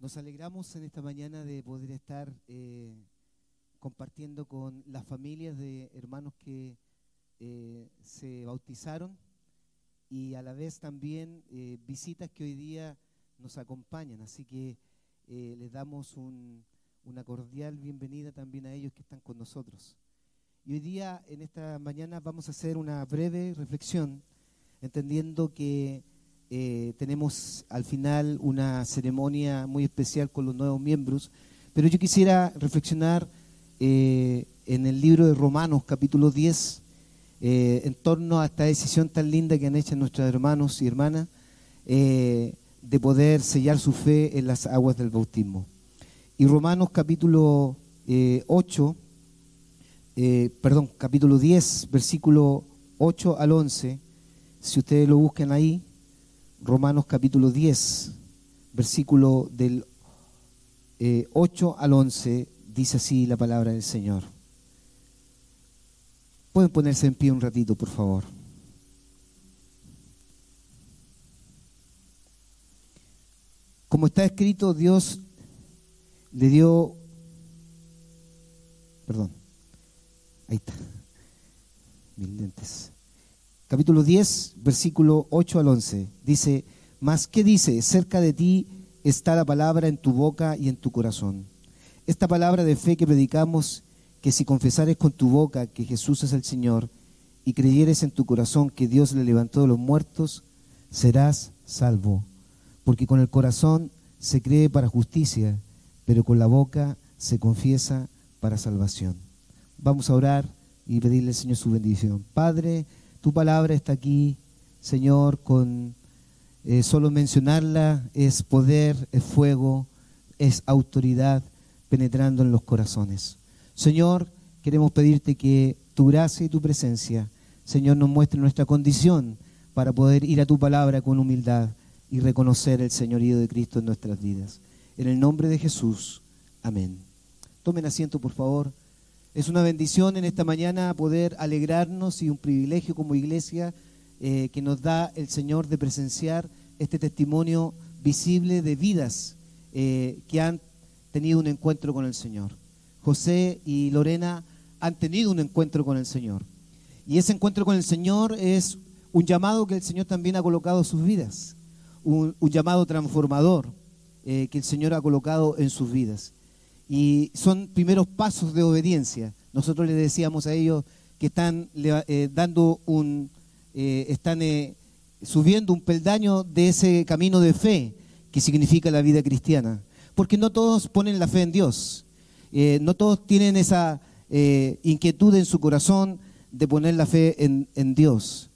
Nos alegramos en esta mañana de poder estar eh, compartiendo con las familias de hermanos que eh, se bautizaron y a la vez también eh, visitas que hoy día nos acompañan. Así que les damos una cordial bienvenida también a ellos que están con nosotros. Y hoy día, en esta mañana, vamos a hacer una breve reflexión, entendiendo que eh, tenemos al final una ceremonia muy especial con los nuevos miembros, pero yo quisiera reflexionar eh, en el libro de Romanos capítulo 10 eh, en torno a esta decisión tan linda que han hecho nuestros hermanos y hermanas de poder sellar su fe en las aguas del bautismo. Y Romanos capítulo 8, perdón, capítulo 10, versículo 8 al 11, si ustedes lo buscan ahí, Romanos capítulo 10, versículo del 8 eh, al 11, dice así la palabra del Señor. Pueden ponerse en pie un ratito, por favor. Como está escrito, Dios le dio, perdón, ahí está, mil lentes capítulo 10, versículo 8 al 11. Dice, mas ¿qué dice? Cerca de ti está la palabra en tu boca y en tu corazón. Esta palabra de fe que predicamos, que si confesares con tu boca que Jesús es el Señor y creyeres en tu corazón que Dios le levantó de los muertos, serás salvo. Porque con el corazón se cree para justicia, pero con la boca se confiesa para salvación. Vamos a orar y pedirle al Señor su bendición. Padre, tu palabra está aquí, Señor, con eh, solo mencionarla es poder, es fuego, es autoridad penetrando en los corazones. Señor, queremos pedirte que tu gracia y tu presencia, Señor, nos muestre nuestra condición para poder ir a tu palabra con humildad y reconocer el señorío de Cristo en nuestras vidas. En el nombre de Jesús, amén. Tomen asiento, por favor. Es una bendición en esta mañana poder alegrarnos y un privilegio como iglesia eh, que nos da el Señor de presenciar este testimonio visible de vidas eh, que han tenido un encuentro con el Señor. José y Lorena han tenido un encuentro con el Señor. Y ese encuentro con el Señor es un llamado que el Señor también ha colocado en sus vidas, un, llamado transformador eh, que el Señor ha colocado en sus vidas y son primeros pasos de obediencia. Nosotros les decíamos a ellos que están eh, dando un, eh, están eh, subiendo un peldaño de ese camino de fe que significa la vida cristiana. Porque no todos ponen la fe en Dios, no todos tienen esa inquietud en su corazón de poner la fe en Dios.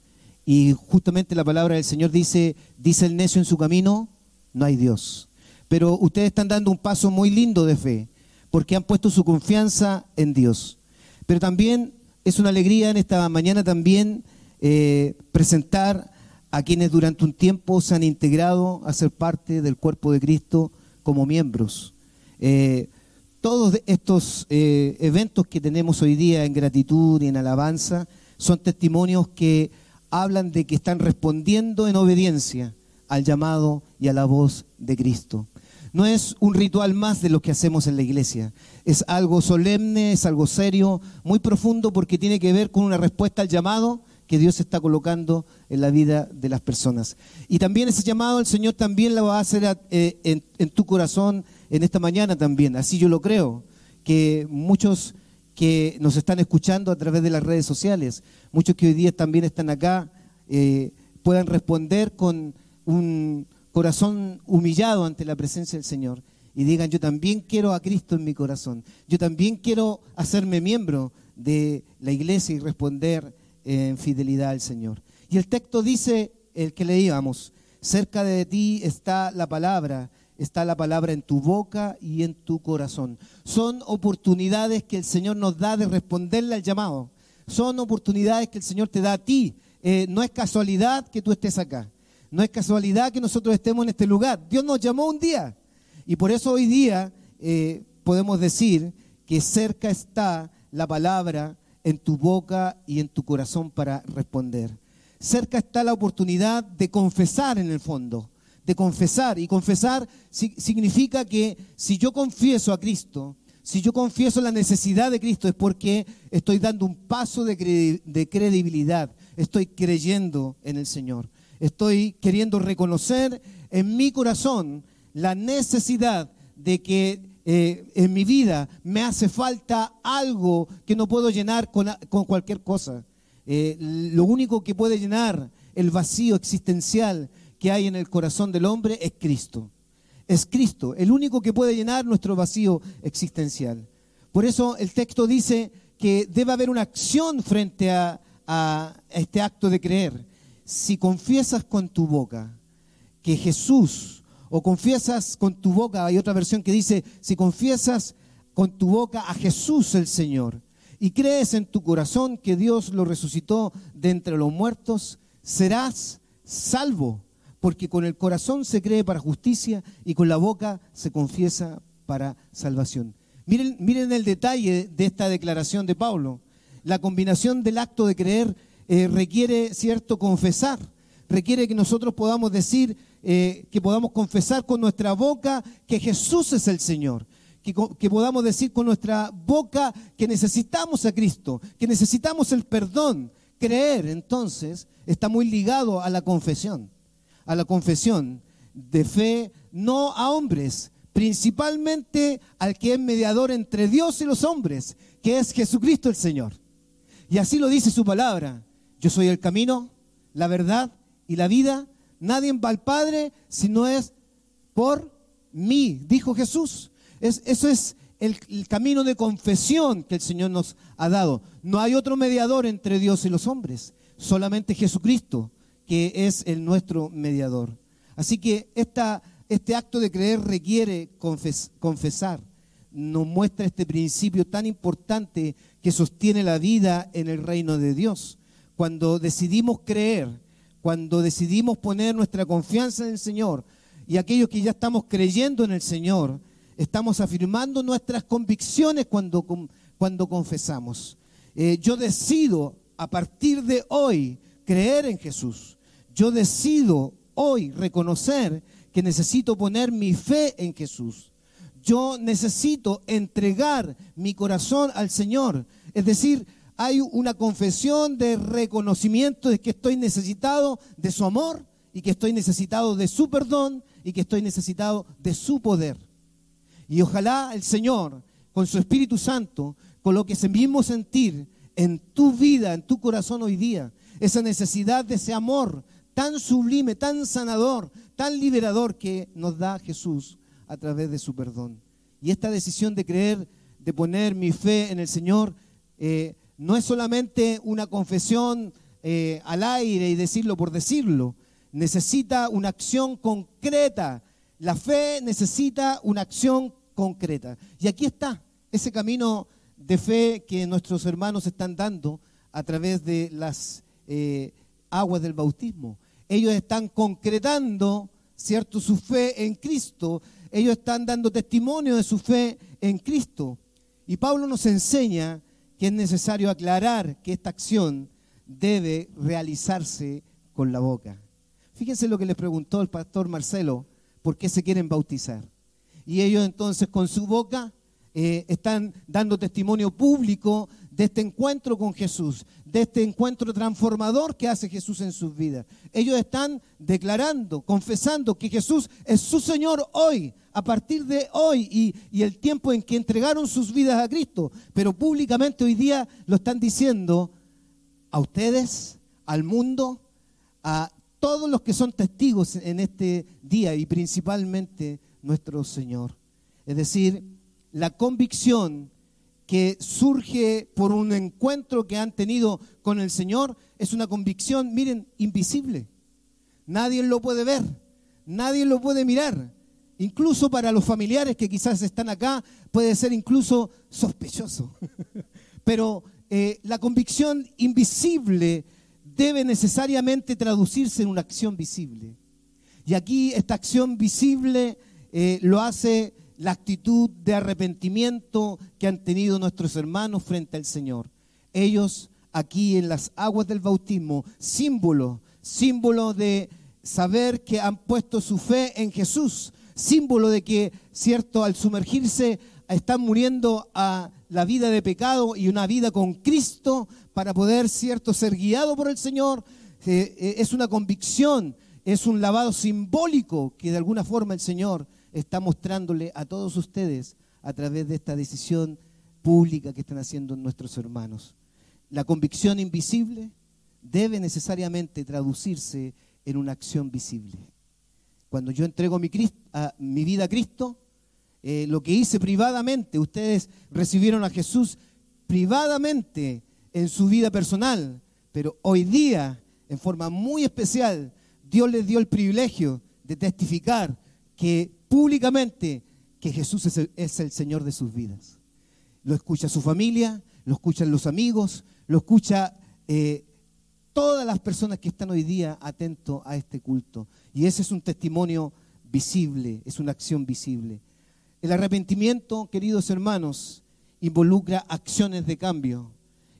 Y justamente la palabra del Señor dice, dice el necio en su camino, no hay Dios. Pero ustedes están dando un paso muy lindo de fe porque han puesto su confianza en Dios. Pero también es una alegría en esta mañana también eh, presentar a quienes durante un tiempo se han integrado a ser parte del cuerpo de Cristo como miembros. Eh, todos estos eh, eventos que tenemos hoy día en gratitud y en alabanza son testimonios que hablan de que están respondiendo en obediencia al llamado y a la voz de Cristo no es un ritual más de lo que hacemos en la iglesia. Es algo solemne, es algo serio, muy profundo porque tiene que ver con una respuesta al llamado que Dios está colocando en la vida de las personas. Y también ese llamado el Señor también lo va a hacer eh, en, tu corazón en esta mañana también. Así yo lo creo, que muchos que nos están escuchando a través de las redes sociales, muchos que hoy día también están acá, eh, puedan responder con un, corazón humillado ante la presencia del Señor y digan, yo también quiero a Cristo en mi corazón, yo también quiero hacerme miembro de la iglesia y responder en fidelidad al Señor. Y el texto dice, el que leíamos, cerca de ti está la palabra, está la palabra en tu boca y en tu corazón. Son oportunidades que el Señor nos da de responderle al llamado. Son oportunidades que el Señor te da a ti. Eh, no es casualidad que tú estés acá. No es casualidad que nosotros estemos en este lugar. Dios nos llamó un día. Y por eso hoy día eh, podemos decir que cerca está la palabra en tu boca y en tu corazón para responder. Cerca está la oportunidad de confesar en el fondo, de confesar. Y confesar significa que si yo confieso a Cristo, si yo confieso la necesidad de Cristo es porque estoy dando un paso de, credibilidad, estoy creyendo en el Señor, estoy queriendo reconocer en mi corazón la necesidad de que eh, en mi vida me hace falta algo que no puedo llenar con, cualquier cosa. Eh, lo único que puede llenar el vacío existencial que hay en el corazón del hombre es Cristo es Cristo, el único que puede llenar nuestro vacío existencial. Por eso el texto dice que debe haber una acción frente a, este acto de creer. Si confiesas con tu boca que Jesús, o confiesas con tu boca, hay otra versión que dice, si confiesas con tu boca a Jesús el Señor y crees en tu corazón que Dios lo resucitó de entre los muertos, serás salvo porque con el corazón se cree para justicia y con la boca se confiesa para salvación. Miren, miren el detalle de esta declaración de Pablo. La combinación del acto de creer eh, requiere, cierto, confesar. Requiere que nosotros podamos decir, eh, que podamos confesar con nuestra boca que Jesús es el Señor. Que, que, podamos decir con nuestra boca que necesitamos a Cristo, que necesitamos el perdón. Creer, entonces, está muy ligado a la confesión a la confesión de fe, no a hombres, principalmente al que es mediador entre Dios y los hombres, que es Jesucristo el Señor. Y así lo dice su palabra. Yo soy el camino, la verdad y la vida. Nadie va al Padre si no es por mí, dijo Jesús. Es, eso es el, el, camino de confesión que el Señor nos ha dado. No hay otro mediador entre Dios y los hombres, solamente Jesucristo que es el nuestro mediador. Así que este acto de creer requiere confesar. Nos muestra este principio tan importante que sostiene la vida en el reino de Dios. Cuando decidimos creer, cuando decidimos poner nuestra confianza en el Señor y aquellos que ya estamos creyendo en el Señor, estamos afirmando nuestras convicciones cuando, cuando confesamos. Eh, yo decido a partir de hoy creer en Jesús. Yo decido hoy reconocer que necesito poner mi fe en Jesús. Yo necesito entregar mi corazón al Señor. Es decir, hay una confesión de reconocimiento de que estoy necesitado de su amor y que estoy necesitado de su perdón y que estoy necesitado de su poder. Y ojalá el Señor, con su Espíritu Santo, coloque ese mismo sentir en tu vida, en tu corazón hoy día, esa necesidad de ese amor tan sublime, tan sanador, tan liberador que nos da Jesús a través de su perdón. Y esta decisión de creer, de poner mi fe en el Señor, eh, no es solamente una confesión eh, al aire y decirlo por decirlo, necesita una acción concreta. La fe necesita una acción concreta. Y aquí está ese camino de fe que nuestros hermanos están dando a través de las eh, aguas del bautismo. Ellos están concretando, ¿cierto?, su fe en Cristo. Ellos están dando testimonio de su fe en Cristo. Y Pablo nos enseña que es necesario aclarar que esta acción debe realizarse con la boca. Fíjense lo que le preguntó el pastor Marcelo, ¿por qué se quieren bautizar? Y ellos entonces con su boca eh, están dando testimonio público de este encuentro con Jesús, de este encuentro transformador que hace Jesús en sus vidas. Ellos están declarando, confesando que Jesús es su Señor hoy, a partir de hoy y, y el tiempo en que entregaron sus vidas a Cristo. Pero públicamente hoy día lo están diciendo a ustedes, al mundo, a todos los que son testigos en este día y principalmente nuestro Señor. Es decir, la convicción que surge por un encuentro que han tenido con el Señor es una convicción, miren, invisible. Nadie lo puede ver, nadie lo puede mirar. Incluso para los familiares que quizás están acá puede ser incluso sospechoso. Pero eh, la convicción invisible debe necesariamente traducirse en una acción visible. Y aquí esta acción visible eh, lo hace la actitud de arrepentimiento que han tenido nuestros hermanos frente al Señor. Ellos aquí en las aguas del bautismo, símbolo, símbolo de saber que han puesto su fe en Jesús, símbolo de que, cierto, al sumergirse están muriendo a la vida de pecado y una vida con Cristo para poder, cierto, ser guiado por el Señor. Eh, eh, es una convicción, es un lavado simbólico que de alguna forma el Señor está mostrándole a todos ustedes a través de esta decisión pública que están haciendo nuestros hermanos. La convicción invisible debe necesariamente traducirse en una acción visible. Cuando yo entrego mi, vida a Cristo, eh, lo que hice privadamente, ustedes recibieron a Jesús privadamente en su vida personal, pero hoy día, en forma muy especial, Dios les dio el privilegio de testificar que públicamente que Jesús es el, Señor de sus vidas. Lo escucha su familia, lo escuchan los amigos, lo escucha eh, todas las personas que están hoy día atentos a este culto. Y ese es un testimonio visible, es una acción visible. El arrepentimiento, queridos hermanos, involucra acciones de cambio,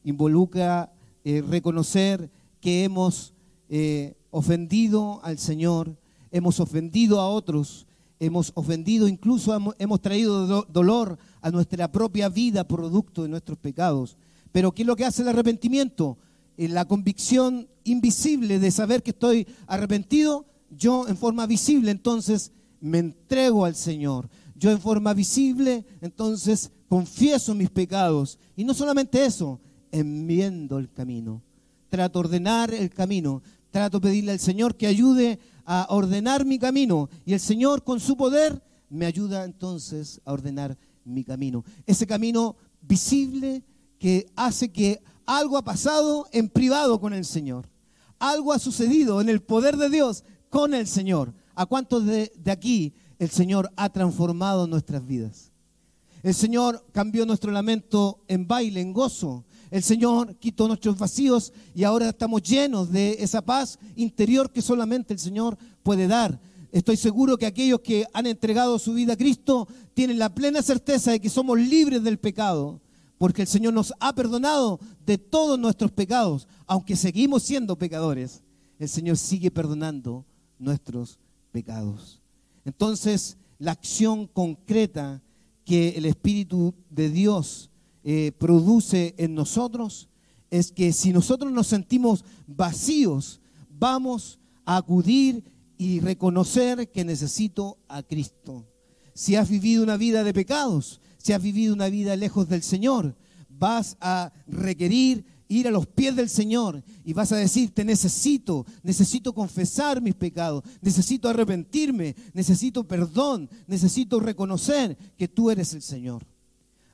involucra eh, reconocer que hemos eh, ofendido al Señor, hemos ofendido a otros, hemos ofendido, incluso hemos, traído dolor a nuestra propia vida producto de nuestros pecados. Pero ¿qué es lo que hace el arrepentimiento? Eh, la convicción invisible de saber que estoy arrepentido, yo en forma visible entonces me entrego al Señor yo en forma visible, entonces confieso mis pecados. Y no solamente eso, enmiendo el camino. Trato de ordenar el camino. Trato de pedirle al Señor que ayude a ordenar mi camino. Y el Señor con su poder me ayuda entonces a ordenar mi camino. Ese camino visible que hace que algo ha pasado en privado con el Señor. Algo ha sucedido en el poder de Dios con el Señor. ¿A cuántos de, de aquí el Señor ha transformado nuestras vidas. El Señor cambió nuestro lamento en baile, en gozo. El Señor quitó nuestros vacíos y ahora estamos llenos de esa paz interior que solamente el Señor puede dar. Estoy seguro que aquellos que han entregado su vida a Cristo tienen la plena certeza de que somos libres del pecado, porque el Señor nos ha perdonado de todos nuestros pecados, aunque seguimos siendo pecadores. El Señor sigue perdonando nuestros pecados. Entonces, la acción concreta que el Espíritu de Dios eh, produce en nosotros es que si nosotros nos sentimos vacíos, vamos a acudir y reconocer que necesito a Cristo. Si has vivido una vida de pecados, si has vivido una vida lejos del Señor, vas a requerir ir a los pies del Señor y vas a decir, te necesito, necesito confesar mis pecados, necesito arrepentirme, necesito perdón, necesito reconocer que tú eres el Señor.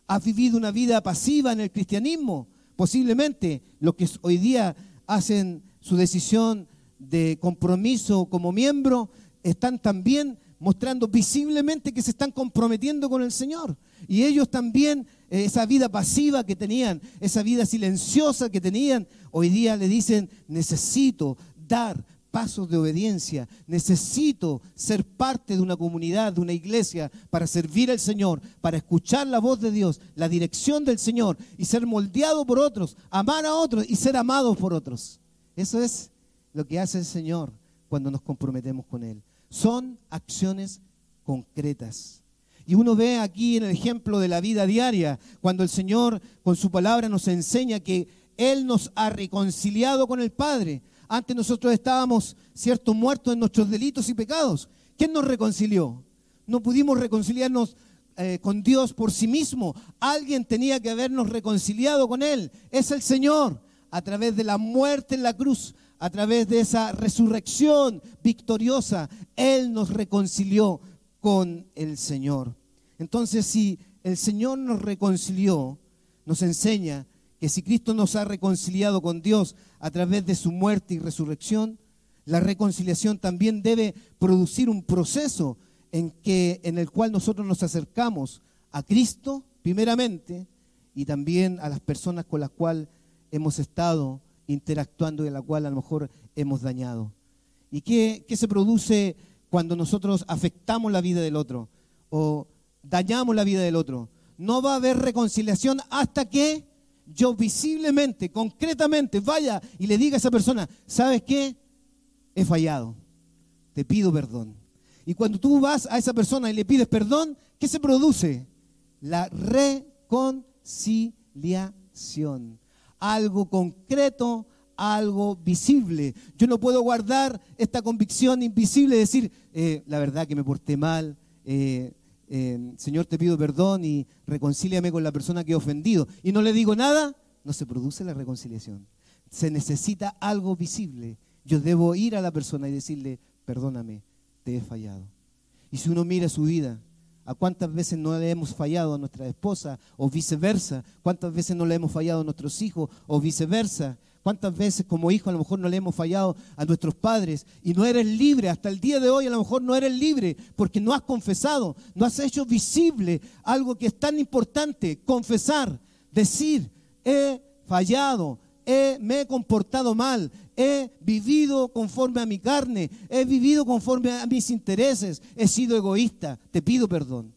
¿Has vivido una vida pasiva en el cristianismo? Posiblemente los que hoy día hacen su decisión de compromiso como miembro están también mostrando visiblemente que se están comprometiendo con el Señor. Y ellos también eh, esa vida pasiva que tenían, esa vida silenciosa que tenían, hoy día le dicen, necesito dar pasos de obediencia, necesito ser parte de una comunidad, de una iglesia, para servir al Señor, para escuchar la voz de Dios, la dirección del Señor y ser moldeado por otros, amar a otros y ser amados por otros. Eso es lo que hace el Señor cuando nos comprometemos con Él. Son acciones concretas. Y uno ve aquí en el ejemplo de la vida diaria, cuando el Señor con su palabra nos enseña que Él nos ha reconciliado con el Padre. Antes nosotros estábamos, cierto, muertos en nuestros delitos y pecados. ¿Quién nos reconcilió? No pudimos reconciliarnos eh, con Dios por sí mismo. Alguien tenía que habernos reconciliado con Él. Es el Señor, a través de la muerte en la cruz, a través de esa resurrección victoriosa. Él nos reconcilió con el Señor. Entonces, si el Señor nos reconcilió, nos enseña que si Cristo nos ha reconciliado con Dios a través de su muerte y resurrección, la reconciliación también debe producir un proceso en, que, en el cual nosotros nos acercamos a Cristo primeramente y también a las personas con las cuales hemos estado interactuando y a la cual a lo mejor hemos dañado. ¿Y qué, qué se produce cuando nosotros afectamos la vida del otro? O dañamos la vida del otro. No va a haber reconciliación hasta que yo visiblemente, concretamente, vaya y le diga a esa persona, ¿sabes qué? He fallado. te pido perdón. Y cuando tú vas a esa persona y le pides perdón, ¿qué se produce? La reconciliación. Algo concreto, algo visible. Yo no puedo guardar esta convicción invisible de decir, eh, la verdad que me porté mal, eh, eh, Señor te pido perdón y reconcíliame con la persona que he ofendido. Y no le digo nada, no se produce la reconciliación. Se necesita algo visible. Yo debo ir a la persona y decirle, perdóname, te he fallado. Y si uno mira su vida, ¿a cuántas veces no le hemos fallado a nuestra esposa o viceversa? ¿Cuántas veces no le hemos fallado a nuestros hijos o viceversa? ¿Cuántas veces como hijo a lo mejor no le hemos fallado a nuestros padres y no eres libre? Hasta el día de hoy a lo mejor no eres libre porque no has confesado, no has hecho visible algo que es tan importante, confesar, decir, he fallado, me he comportado mal, he vivido conforme a mi carne, he vivido conforme a mis intereses, he sido egoísta, te pido perdón.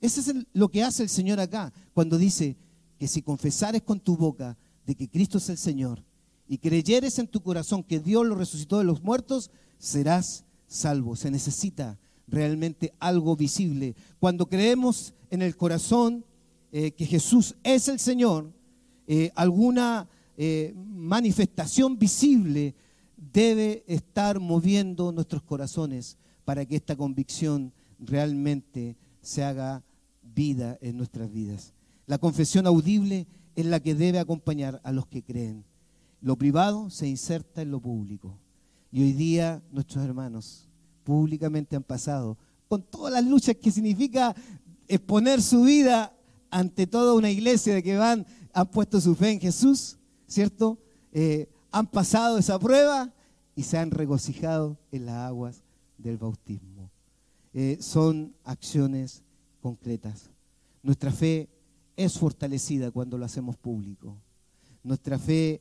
Eso es lo que hace el Señor acá, cuando dice que si confesares con tu boca de que Cristo es el Señor y creyeres en tu corazón que Dios lo resucitó de los muertos, serás salvo. Se necesita realmente algo visible. Cuando creemos en el corazón eh, que Jesús es el Señor, eh, alguna eh, manifestación visible debe estar moviendo nuestros corazones para que esta convicción realmente se haga vida en nuestras vidas. La confesión audible es la que debe acompañar a los que creen. Lo privado se inserta en lo público. Y hoy día nuestros hermanos públicamente han pasado con todas las luchas que significa exponer su vida ante toda una iglesia de que van, han puesto su fe en Jesús, ¿cierto? Eh, han pasado esa prueba y se han regocijado en las aguas del bautismo. Eh, son acciones concretas. Nuestra fe es fortalecida cuando lo hacemos público. Nuestra fe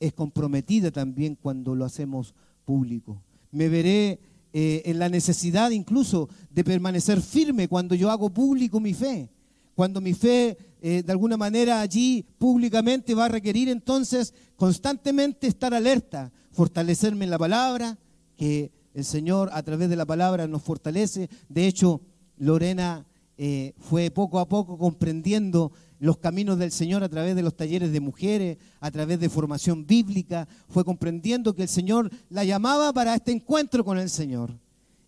es comprometida también cuando lo hacemos público. Me veré eh, en la necesidad incluso de permanecer firme cuando yo hago público mi fe. Cuando mi fe eh, de alguna manera allí públicamente va a requerir entonces constantemente estar alerta, fortalecerme en la palabra, que el Señor a través de la palabra nos fortalece. De hecho, Lorena eh, fue poco a poco comprendiendo los caminos del Señor a través de los talleres de mujeres, a través de formación bíblica, fue comprendiendo que el Señor la llamaba para este encuentro con el Señor.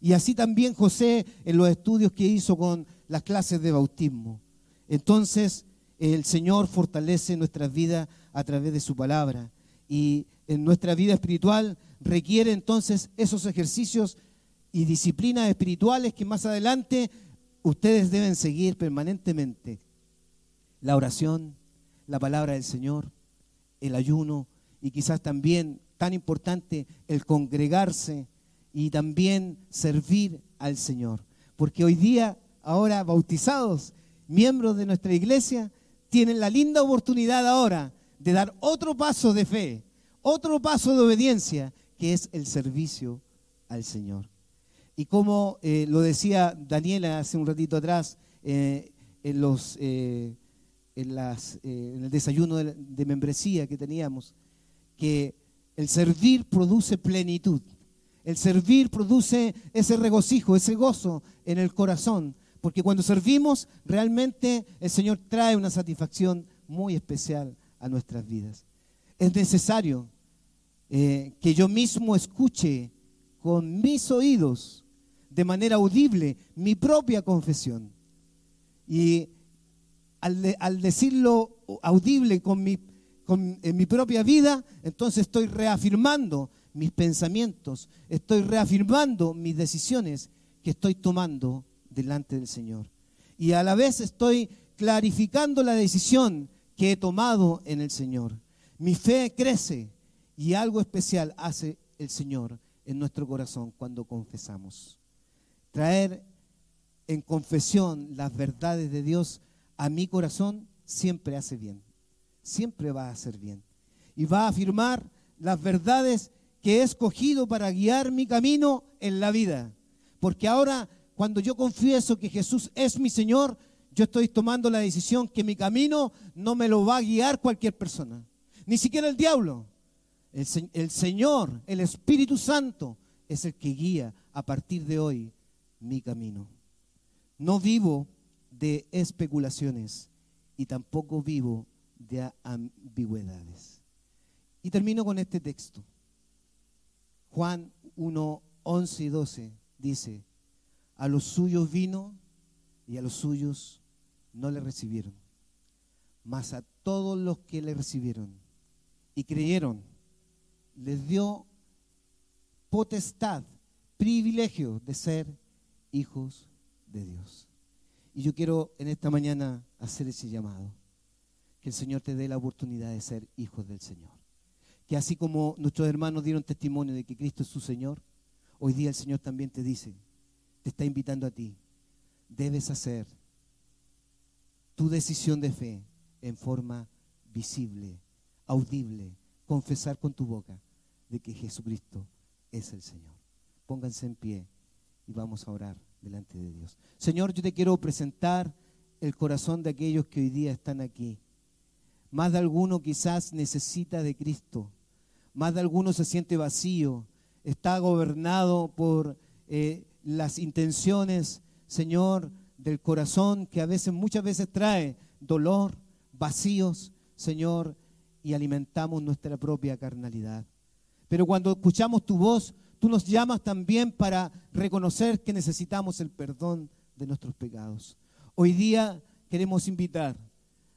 Y así también José en los estudios que hizo con las clases de bautismo. Entonces, el Señor fortalece nuestras vidas a través de su palabra. Y en nuestra vida espiritual requiere entonces esos ejercicios y disciplinas espirituales que más adelante ustedes deben seguir permanentemente. La oración, la palabra del Señor, el ayuno y quizás también, tan importante, el congregarse y también servir al Señor. Porque hoy día, ahora bautizados, miembros de nuestra iglesia, tienen la linda oportunidad ahora de dar otro paso de fe, otro paso de obediencia, que es el servicio al Señor. Y como eh, lo decía Daniela hace un ratito atrás, eh, en, los, eh, en, las, en, el desayuno de, de membresía que teníamos, que el servir produce plenitud. El servir produce ese regocijo, ese gozo en el corazón. Porque cuando servimos, realmente el Señor trae una satisfacción muy especial a nuestras vidas. Es necesario que yo mismo escuche con mis oídos de manera audible mi propia confesión. Y al, decirlo audible con mi, en mi propia vida, entonces estoy reafirmando mis pensamientos, estoy reafirmando mis decisiones que estoy tomando delante del Señor. Y a la vez estoy clarificando la decisión que he tomado en el Señor. Mi fe crece y algo especial hace el Señor en nuestro corazón cuando confesamos traer en confesión las verdades de Dios a mi corazón siempre hace bien. Siempre va a hacer bien. Y va a afirmar las verdades que he escogido para guiar mi camino en la vida. Porque ahora, cuando yo confieso que Jesús es mi Señor, yo estoy tomando la decisión que mi camino no me lo va a guiar cualquier persona. Ni siquiera el diablo. El, el Señor, el Espíritu Santo, es el que guía a partir de hoy mi camino. No vivo de especulaciones y tampoco vivo de ambigüedades. Y termino con este texto. Juan 1, 11 y 12 dice, a los suyos vino y a los suyos no le recibieron, mas a todos los que le recibieron y creyeron, les dio potestad, privilegio de ser hijos de Dios. Y yo quiero en esta mañana hacer ese llamado, que el Señor te dé la oportunidad de ser hijos del Señor. Que así como nuestros hermanos dieron testimonio de que Cristo es su Señor, hoy día el Señor también te dice, te está invitando a ti, debes hacer tu decisión de fe en forma visible, audible, confesar con tu boca de que Jesucristo es el Señor. Pónganse en pie y vamos a orar delante de Dios. Señor, yo te quiero presentar el corazón de aquellos que hoy día están aquí. Más de alguno quizás necesita de Cristo. Más de alguno se siente vacío. Está gobernado por eh, las intenciones, Señor, del corazón que a veces, muchas veces trae dolor, vacíos, Señor, y alimentamos nuestra propia carnalidad. Pero cuando escuchamos tu voz, tú nos llamas también para reconocer que necesitamos el perdón de nuestros pecados. Hoy día queremos invitar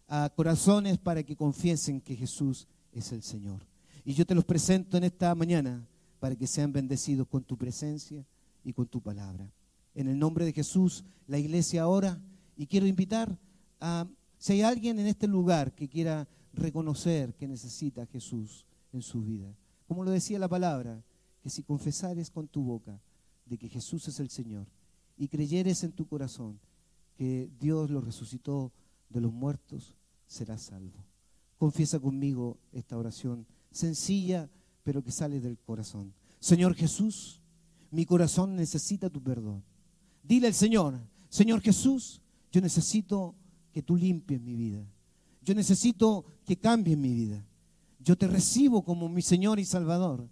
a corazones para que confiesen que Jesús es el Señor. Y yo te los presento en esta mañana para que sean bendecidos con tu presencia y con tu palabra. En el nombre de Jesús, la iglesia ora y quiero invitar a, si hay alguien en este lugar que quiera reconocer que necesita a Jesús en su vida, como lo decía la palabra, que si confesares con tu boca de que Jesús es el Señor y creyeres en tu corazón que Dios lo resucitó de los muertos, serás salvo. Confiesa conmigo esta oración sencilla, pero que sale del corazón. Señor Jesús, mi corazón necesita tu perdón. Dile al Señor, Señor Jesús, yo necesito que tú limpies mi vida. Yo necesito que cambies mi vida. Yo te recibo como mi Señor y Salvador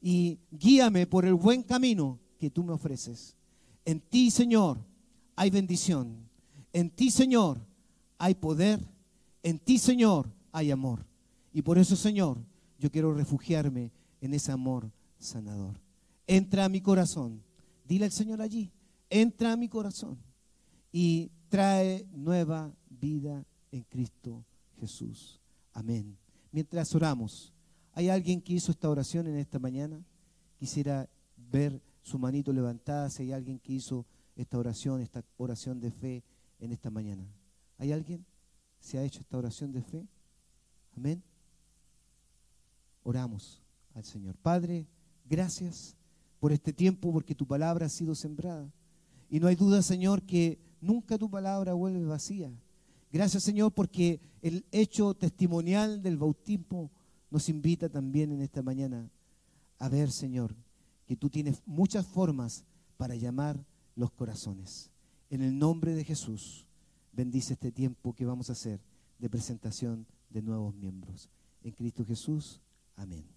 y guíame por el buen camino que tú me ofreces. En ti, Señor, hay bendición. En ti, Señor, hay poder. En ti, Señor, hay amor. Y por eso, Señor, yo quiero refugiarme en ese amor sanador. Entra a mi corazón. Dile al Señor allí, entra a mi corazón y trae nueva vida en Cristo Jesús. Amén. Mientras oramos, ¿Hay alguien que hizo esta oración en esta mañana? Quisiera ver su manito levantada si hay alguien que hizo esta oración, esta oración de fe en esta mañana. ¿Hay alguien? ¿Se ha hecho esta oración de fe? Amén. Oramos al Señor. Padre, gracias por este tiempo, porque tu palabra ha sido sembrada. Y no hay duda, Señor, que nunca tu palabra vuelve vacía. Gracias, Señor, porque el hecho testimonial del bautismo nos invita también en esta mañana a ver, Señor, que tú tienes muchas formas para llamar los corazones. En el nombre de Jesús, bendice este tiempo que vamos a hacer de presentación de nuevos miembros. En Cristo Jesús, amén.